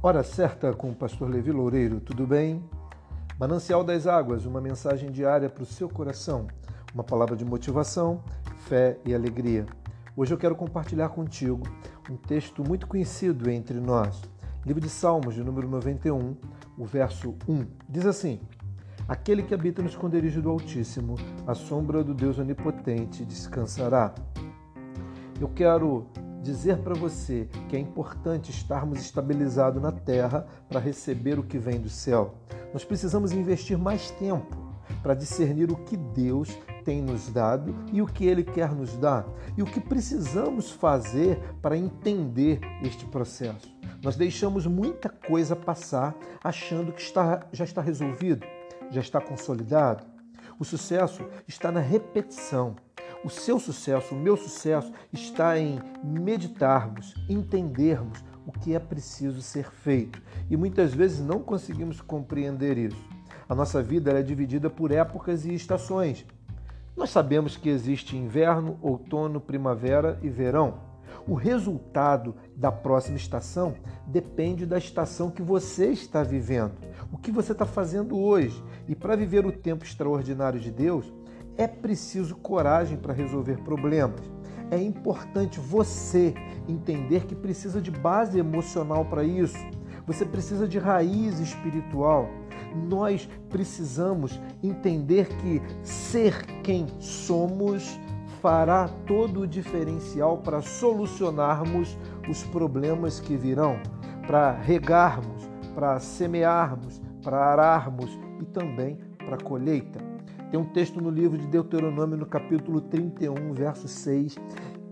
Hora certa com o pastor Levi Loureiro, tudo bem? Manancial das Águas, uma mensagem diária para o seu coração, uma palavra de motivação, fé e alegria. Hoje eu quero compartilhar contigo um texto muito conhecido entre nós. Livro de Salmos, de número 91, o verso 1. Diz assim: Aquele que habita no esconderijo do Altíssimo, a sombra do Deus Onipotente descansará. Eu quero dizer para você que é importante estarmos estabilizados na terra para receber o que vem do céu. Nós precisamos investir mais tempo para discernir o que Deus tem nos dado e o que Ele quer nos dar e o que precisamos fazer para entender este processo. Nós deixamos muita coisa passar achando que está, já está resolvido, já está consolidado. O sucesso está na repetição o seu sucesso, o meu sucesso, está em meditarmos, entendermos o que é preciso ser feito. E muitas vezes não conseguimos compreender isso. A nossa vida é dividida por épocas e estações. Nós sabemos que existe inverno, outono, primavera e verão. O resultado da próxima estação depende da estação que você está vivendo, o que você está fazendo hoje. E para viver o tempo extraordinário de Deus, é preciso coragem para resolver problemas. É importante você entender que precisa de base emocional para isso. Você precisa de raiz espiritual. Nós precisamos entender que ser quem somos fará todo o diferencial para solucionarmos os problemas que virão, para regarmos, para semearmos, para ararmos e também para colheita. Tem um texto no livro de Deuteronômio, no capítulo 31, verso 6,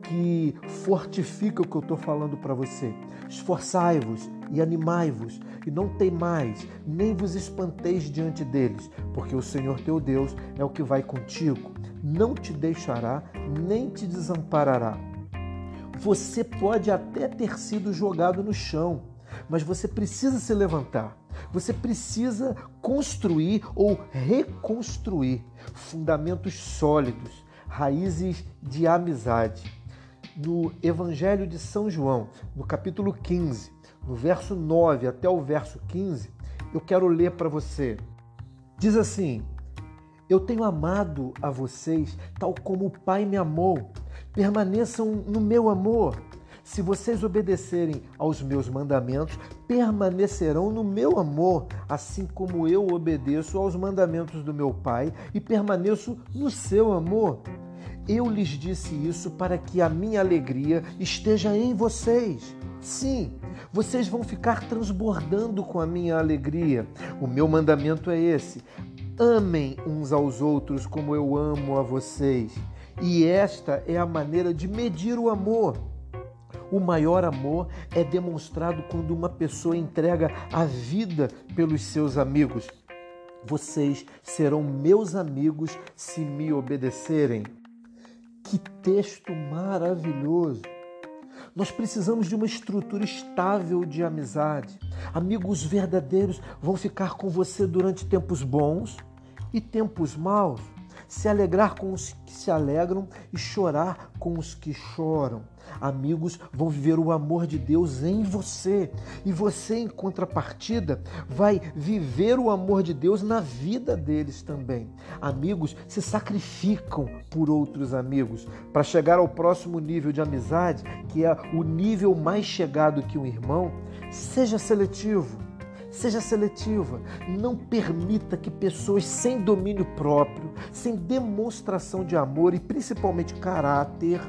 que fortifica o que eu estou falando para você. Esforçai-vos e animai-vos, e não temais, nem vos espanteis diante deles, porque o Senhor teu Deus é o que vai contigo, não te deixará, nem te desamparará. Você pode até ter sido jogado no chão, mas você precisa se levantar. Você precisa construir ou reconstruir fundamentos sólidos, raízes de amizade. No Evangelho de São João, no capítulo 15, no verso 9 até o verso 15, eu quero ler para você. Diz assim: Eu tenho amado a vocês tal como o Pai me amou. Permaneçam no meu amor. Se vocês obedecerem aos meus mandamentos, permanecerão no meu amor, assim como eu obedeço aos mandamentos do meu Pai e permaneço no seu amor. Eu lhes disse isso para que a minha alegria esteja em vocês. Sim, vocês vão ficar transbordando com a minha alegria. O meu mandamento é esse: amem uns aos outros como eu amo a vocês. E esta é a maneira de medir o amor. O maior amor é demonstrado quando uma pessoa entrega a vida pelos seus amigos. Vocês serão meus amigos se me obedecerem. Que texto maravilhoso! Nós precisamos de uma estrutura estável de amizade. Amigos verdadeiros vão ficar com você durante tempos bons e tempos maus se alegrar com os que se alegram e chorar com os que choram. Amigos vão viver o amor de Deus em você e você, em contrapartida, vai viver o amor de Deus na vida deles também. Amigos se sacrificam por outros amigos para chegar ao próximo nível de amizade, que é o nível mais chegado que um irmão. Seja seletivo Seja seletiva. Não permita que pessoas sem domínio próprio, sem demonstração de amor e principalmente caráter,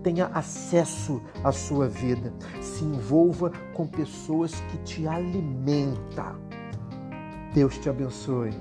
tenha acesso à sua vida. Se envolva com pessoas que te alimentam. Deus te abençoe.